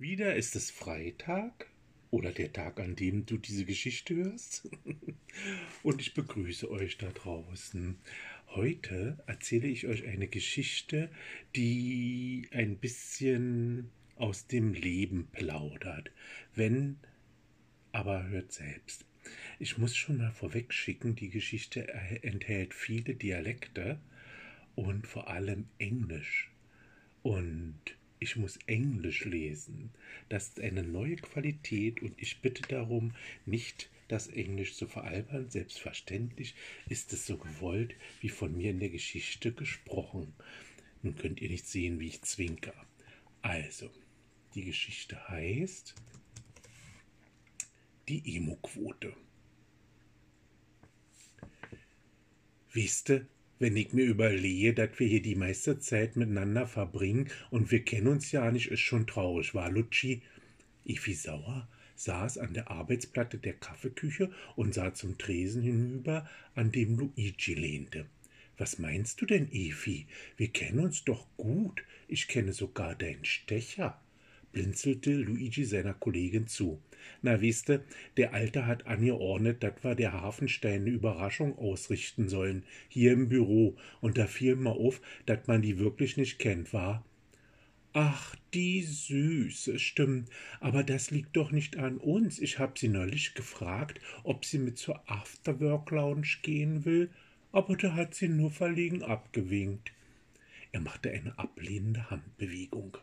Wieder ist es Freitag oder der Tag, an dem du diese Geschichte hörst. Und ich begrüße euch da draußen. Heute erzähle ich euch eine Geschichte, die ein bisschen aus dem Leben plaudert. Wenn, aber hört selbst. Ich muss schon mal vorweg schicken, die Geschichte enthält viele Dialekte und vor allem Englisch. Und ich muss Englisch lesen. Das ist eine neue Qualität und ich bitte darum, nicht das Englisch zu veralbern. Selbstverständlich ist es so gewollt, wie von mir in der Geschichte gesprochen. Nun könnt ihr nicht sehen, wie ich zwinker. Also, die Geschichte heißt die Emo-Quote. Wisst ihr, wenn ich mir überlege, dass wir hier die meiste Zeit miteinander verbringen und wir kennen uns ja nicht, ist schon traurig, war Lutschi? Ifi Sauer saß an der Arbeitsplatte der Kaffeeküche und sah zum Tresen hinüber, an dem Luigi lehnte. Was meinst du denn, Efi? Wir kennen uns doch gut. Ich kenne sogar deinen Stecher blinzelte Luigi seiner Kollegin zu. Na wisste, der Alte hat angeordnet, dat wir der Hafenstein eine Überraschung ausrichten sollen, hier im Büro, und da fiel mir auf, dat man die wirklich nicht kennt, war. Ach, die Süße, stimmt. Aber das liegt doch nicht an uns. Ich hab sie neulich gefragt, ob sie mit zur Afterwork-Lounge gehen will, aber da hat sie nur verlegen abgewinkt. Er machte eine ablehnende Handbewegung.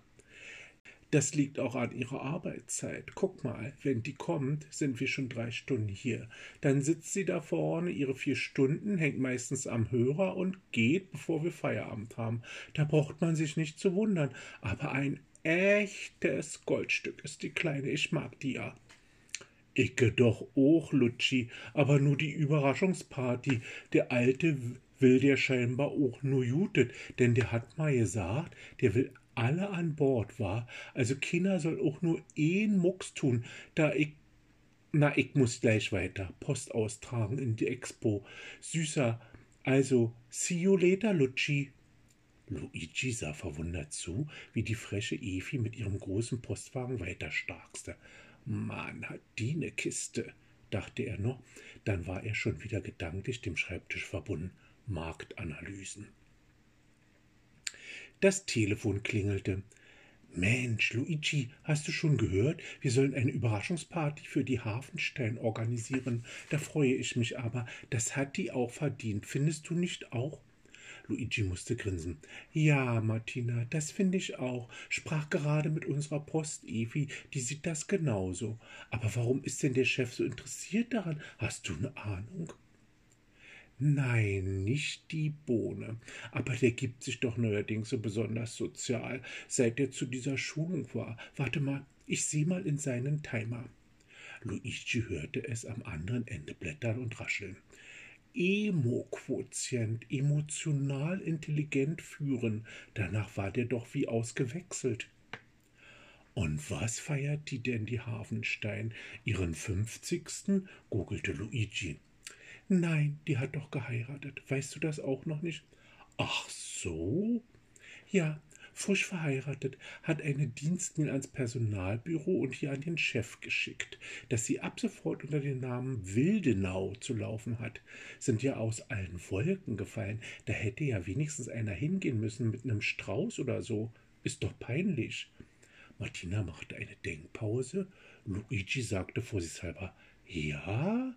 Das liegt auch an ihrer Arbeitszeit. Guck mal, wenn die kommt, sind wir schon drei Stunden hier. Dann sitzt sie da vorne ihre vier Stunden, hängt meistens am Hörer und geht, bevor wir Feierabend haben. Da braucht man sich nicht zu wundern. Aber ein echtes Goldstück ist die Kleine. Ich mag die ja. Icke doch auch, Lutschi, aber nur die Überraschungsparty. Der Alte will der scheinbar auch nur jutet, denn der hat mal gesagt, der will alle an Bord war. Also Kinder soll auch nur een Mucks tun, da ich na, ich muss gleich weiter. Post austragen in die Expo. Süßer. Also, see you later, Lutschi. Luigi sah verwundert zu, wie die freche Efi mit ihrem großen Postwagen weiter starkste. Mann, hat die ne Kiste, dachte er noch. Dann war er schon wieder gedanklich dem Schreibtisch verbunden. Marktanalysen. Das Telefon klingelte. Mensch, Luigi, hast du schon gehört? Wir sollen eine Überraschungsparty für die Hafenstein organisieren. Da freue ich mich aber. Das hat die auch verdient. Findest du nicht auch? Luigi musste grinsen. Ja, Martina, das finde ich auch. Sprach gerade mit unserer Post, Evi, die sieht das genauso. Aber warum ist denn der Chef so interessiert daran? Hast du eine Ahnung? Nein, nicht die Bohne. Aber der gibt sich doch neuerdings so besonders sozial, seit er zu dieser Schulung war. Warte mal, ich sieh mal in seinen Timer. Luigi hörte es am anderen Ende blättern und rascheln. Emo-Quotient, emotional intelligent führen. Danach war der doch wie ausgewechselt. Und was feiert die denn die Hafenstein? Ihren fünfzigsten? googelte Luigi. Nein, die hat doch geheiratet. Weißt du das auch noch nicht? Ach so? Ja, frisch verheiratet, hat eine Dienstmail ans Personalbüro und hier an den Chef geschickt, dass sie ab sofort unter dem Namen Wildenau zu laufen hat. Sind ja aus allen Wolken gefallen. Da hätte ja wenigstens einer hingehen müssen mit einem Strauß oder so. Ist doch peinlich. Martina machte eine Denkpause. Luigi sagte vorsichtshalber, ja,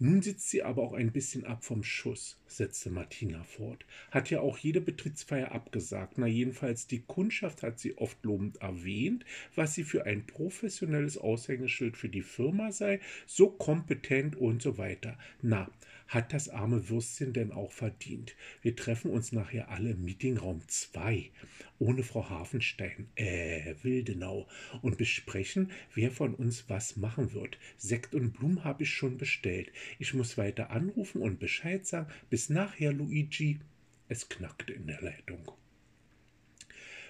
nun sitzt sie aber auch ein bisschen ab vom Schuss, setzte Martina fort. Hat ja auch jede Betriebsfeier abgesagt. Na, jedenfalls die Kundschaft hat sie oft lobend erwähnt, was sie für ein professionelles Aushängeschild für die Firma sei, so kompetent und so weiter. Na, hat das arme Würstchen denn auch verdient? Wir treffen uns nachher alle im Meetingraum 2, ohne Frau Hafenstein, äh, Wildenau, und besprechen, wer von uns was machen wird. Sekt und Blumen habe ich schon bestellt. Ich muss weiter anrufen und Bescheid sagen. Bis nachher, Luigi. Es knackte in der Leitung.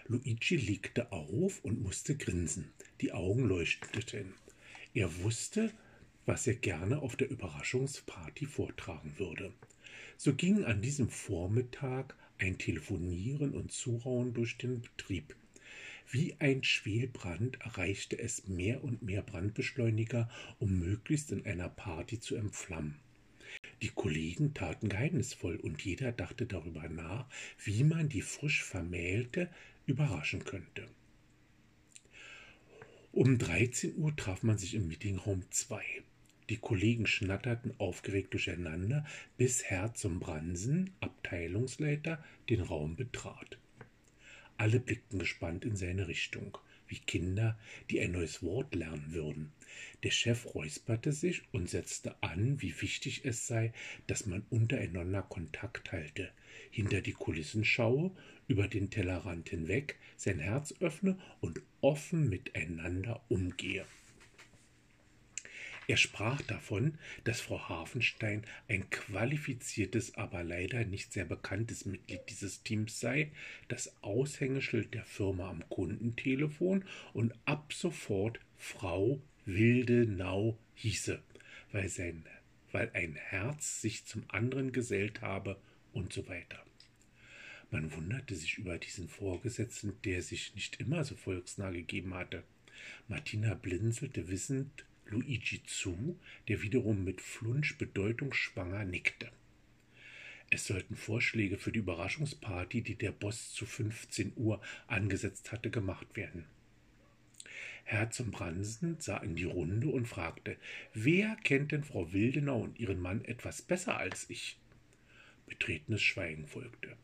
Luigi legte auf und musste grinsen. Die Augen leuchteten. Er wusste, was er gerne auf der Überraschungsparty vortragen würde. So ging an diesem Vormittag ein Telefonieren und Zurauen durch den Betrieb. Wie ein Schwelbrand erreichte es mehr und mehr Brandbeschleuniger, um möglichst in einer Party zu entflammen. Die Kollegen taten geheimnisvoll und jeder dachte darüber nach, wie man die frisch Vermählte überraschen könnte. Um 13 Uhr traf man sich im Meetingraum 2. Die Kollegen schnatterten aufgeregt durcheinander, bis Herr zum Bransen, Abteilungsleiter, den Raum betrat. Alle blickten gespannt in seine Richtung, wie Kinder, die ein neues Wort lernen würden. Der Chef räusperte sich und setzte an, wie wichtig es sei, dass man untereinander Kontakt halte, hinter die Kulissen schaue, über den Tellerrand hinweg sein Herz öffne und offen miteinander umgehe. Er sprach davon, dass Frau Hafenstein ein qualifiziertes, aber leider nicht sehr bekanntes Mitglied dieses Teams sei, das Aushängeschild der Firma am Kundentelefon und ab sofort Frau Wildenau hieße, weil, sein, weil ein Herz sich zum anderen gesellt habe und so weiter. Man wunderte sich über diesen Vorgesetzten, der sich nicht immer so volksnah gegeben hatte. Martina blinzelte wissend Luigi zu, der wiederum mit Flunsch bedeutungsschwanger nickte. Es sollten Vorschläge für die Überraschungsparty, die der Boss zu 15 Uhr angesetzt hatte, gemacht werden. Herr zum Bransen sah in die Runde und fragte, wer kennt denn Frau Wildenau und ihren Mann etwas besser als ich? Betretenes Schweigen folgte.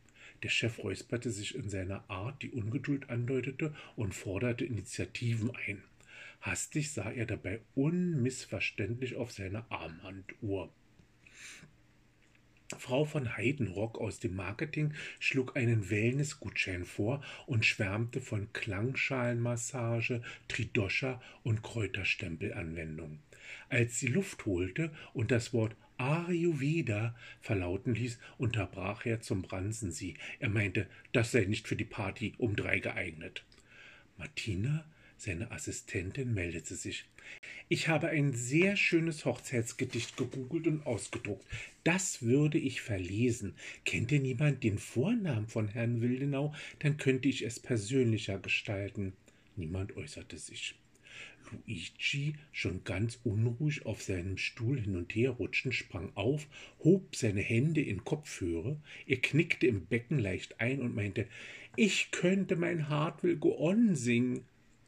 Der Chef räusperte sich in seiner Art, die Ungeduld andeutete, und forderte Initiativen ein. Hastig sah er dabei unmissverständlich auf seine Armbanduhr. Frau von Heidenrock aus dem Marketing schlug einen Wellnessgutschein vor und schwärmte von Klangschalenmassage, Tridoscha und Kräuterstempelanwendung. Als sie Luft holte und das Wort Ayurveda verlauten ließ, unterbrach er zum Bransen sie. Er meinte, das sei nicht für die Party um drei geeignet. Martina seine Assistentin meldete sich. Ich habe ein sehr schönes Hochzeitsgedicht gegoogelt und ausgedruckt. Das würde ich verlesen. Kennt denn niemand den Vornamen von Herrn Wildenau? Dann könnte ich es persönlicher gestalten. Niemand äußerte sich. Luigi, schon ganz unruhig auf seinem Stuhl hin und her rutschend, sprang auf, hob seine Hände in Kopfhöre, er knickte im Becken leicht ein und meinte, ich könnte mein Heart will go on singen.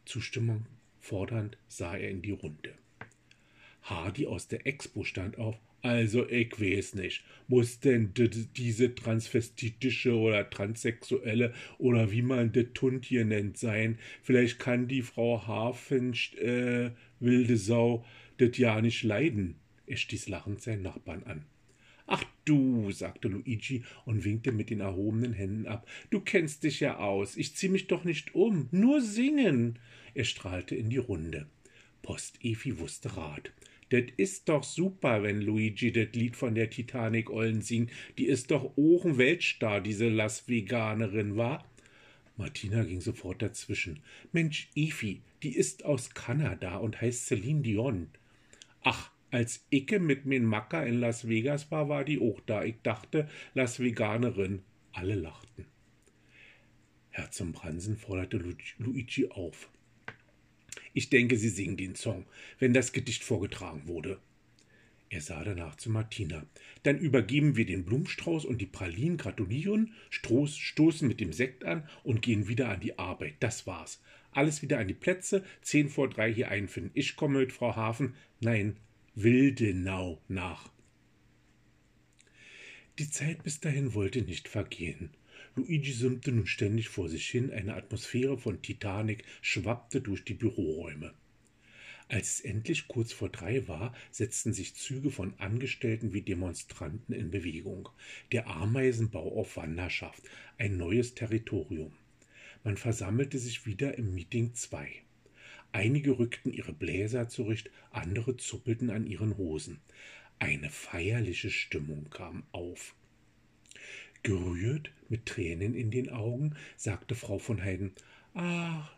Zustimmung fordernd sah er in die Runde. Hardy aus der Expo stand auf. Also, ich weiß nicht. Muss denn diese transvestitische oder transsexuelle oder wie man das Tund hier nennt sein? Vielleicht kann die Frau Hafen, äh, wilde Sau, das ja nicht leiden. Er stieß lachend seinen Nachbarn an. Ach du, sagte Luigi und winkte mit den erhobenen Händen ab. Du kennst dich ja aus. Ich zieh mich doch nicht um. Nur singen. Er strahlte in die Runde. Post-Efi wusste Rat. Det ist doch super, wenn Luigi das Lied von der Titanic ollen singt. Die ist doch ochen Weltstar, diese Las Veganerin, war? Martina ging sofort dazwischen. Mensch, Efi, die ist aus Kanada und heißt Celine Dion. Ach, als Icke mit min Macker in Las Vegas war, war die auch da. Ich dachte, Las Veganerin. Alle lachten. Herr zum Bransen forderte Luigi auf. Ich denke, Sie singen den Song, wenn das Gedicht vorgetragen wurde. Er sah danach zu Martina. Dann übergeben wir den Blumenstrauß und die Pralinen, gratulieren, Stroß, stoßen mit dem Sekt an und gehen wieder an die Arbeit. Das war's. Alles wieder an die Plätze, zehn vor drei hier einfinden. Ich komme mit Frau Hafen. Nein, Wildenau nach. Die Zeit bis dahin wollte nicht vergehen. Luigi summte nun ständig vor sich hin, eine Atmosphäre von Titanic schwappte durch die Büroräume. Als es endlich kurz vor drei war, setzten sich Züge von Angestellten wie Demonstranten in Bewegung. Der Ameisenbau auf Wanderschaft, ein neues Territorium. Man versammelte sich wieder im Meeting 2. Einige rückten ihre Bläser zurecht, andere zuppelten an ihren Hosen. Eine feierliche Stimmung kam auf. Gerührt, mit Tränen in den Augen, sagte Frau von Heiden Ach,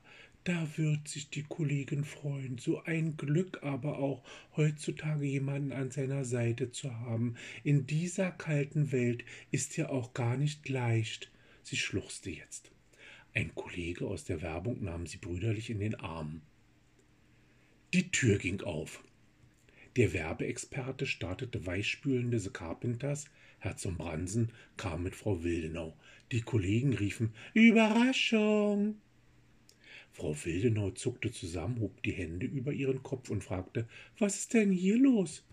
da wird sich die Kollegin freuen. So ein Glück aber auch, heutzutage jemanden an seiner Seite zu haben. In dieser kalten Welt ist ja auch gar nicht leicht. Sie schluchzte jetzt. Ein Kollege aus der Werbung nahm sie brüderlich in den Arm. Die Tür ging auf. Der Werbeexperte startete weichspülende Carpenters, Herr zum Bransen kam mit Frau Wildenau. Die Kollegen riefen Überraschung. Frau Wildenau zuckte zusammen, hob die Hände über ihren Kopf und fragte Was ist denn hier los?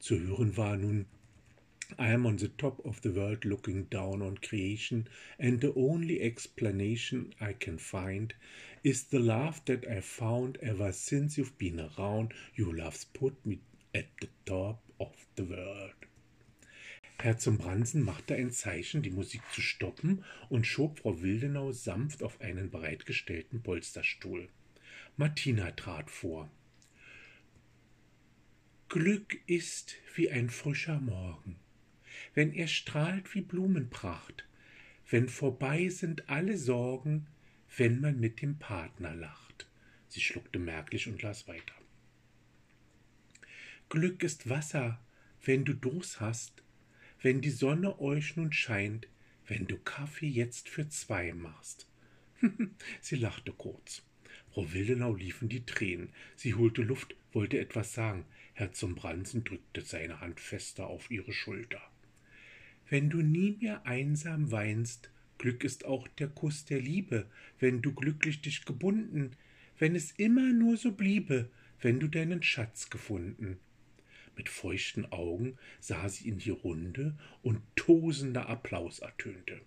Zu hören war nun I am on the top of the world looking down on creation, and the only explanation I can find is the love that I found ever since you've been around. Your love's put me at the top of the world. Herr zum Bransen machte ein Zeichen, die Musik zu stoppen, und schob Frau Wildenau sanft auf einen bereitgestellten Polsterstuhl. Martina trat vor. Glück ist wie ein frischer Morgen wenn er strahlt wie Blumenpracht, wenn vorbei sind alle Sorgen, wenn man mit dem Partner lacht. Sie schluckte merklich und las weiter. Glück ist Wasser, wenn du Durst hast, wenn die Sonne euch nun scheint, wenn du Kaffee jetzt für zwei machst. Sie lachte kurz. Frau Wildenau liefen die Tränen. Sie holte Luft, wollte etwas sagen. Herr zum Bransen drückte seine Hand fester auf ihre Schulter. Wenn du nie mehr einsam weinst, Glück ist auch der Kuss der Liebe, wenn du glücklich dich gebunden, wenn es immer nur so bliebe, wenn du deinen Schatz gefunden. Mit feuchten Augen sah sie in die Runde und tosender Applaus ertönte.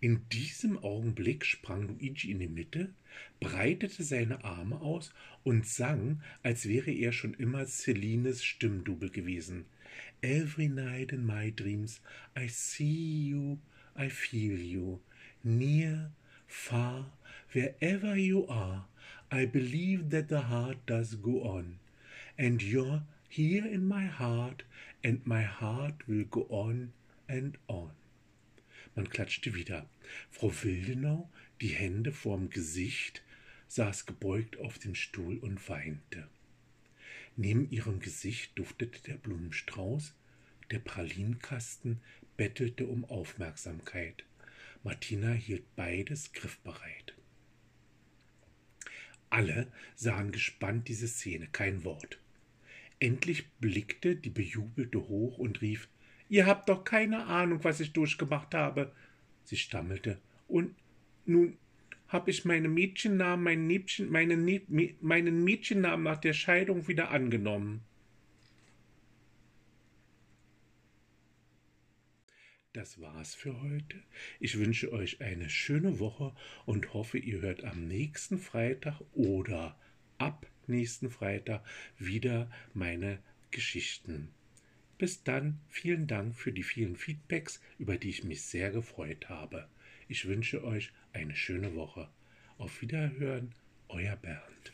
In diesem Augenblick sprang Luigi in die Mitte, breitete seine Arme aus und sang, als wäre er schon immer Celines Stimmdubel gewesen. Every night in my dreams I see you, I feel you, near, far, wherever you are. I believe that the heart does go on, and you're here in my heart, and my heart will go on and on. Man klatschte wieder. Frau Wildenau, die Hände vorm Gesicht, saß gebeugt auf dem Stuhl und weinte. Neben ihrem Gesicht duftete der Blumenstrauß, der Pralinenkasten bettelte um Aufmerksamkeit. Martina hielt beides griffbereit. Alle sahen gespannt diese Szene, kein Wort. Endlich blickte die Bejubelte hoch und rief Ihr habt doch keine Ahnung, was ich durchgemacht habe. Sie stammelte. Und nun habe ich meine Mädchennamen, mein Mädchen, meine, meinen Mädchennamen nach der Scheidung wieder angenommen. Das war's für heute. Ich wünsche euch eine schöne Woche und hoffe, ihr hört am nächsten Freitag oder ab nächsten Freitag wieder meine Geschichten. Bis dann, vielen Dank für die vielen Feedbacks, über die ich mich sehr gefreut habe. Ich wünsche euch eine schöne Woche. Auf Wiederhören, euer Bernd.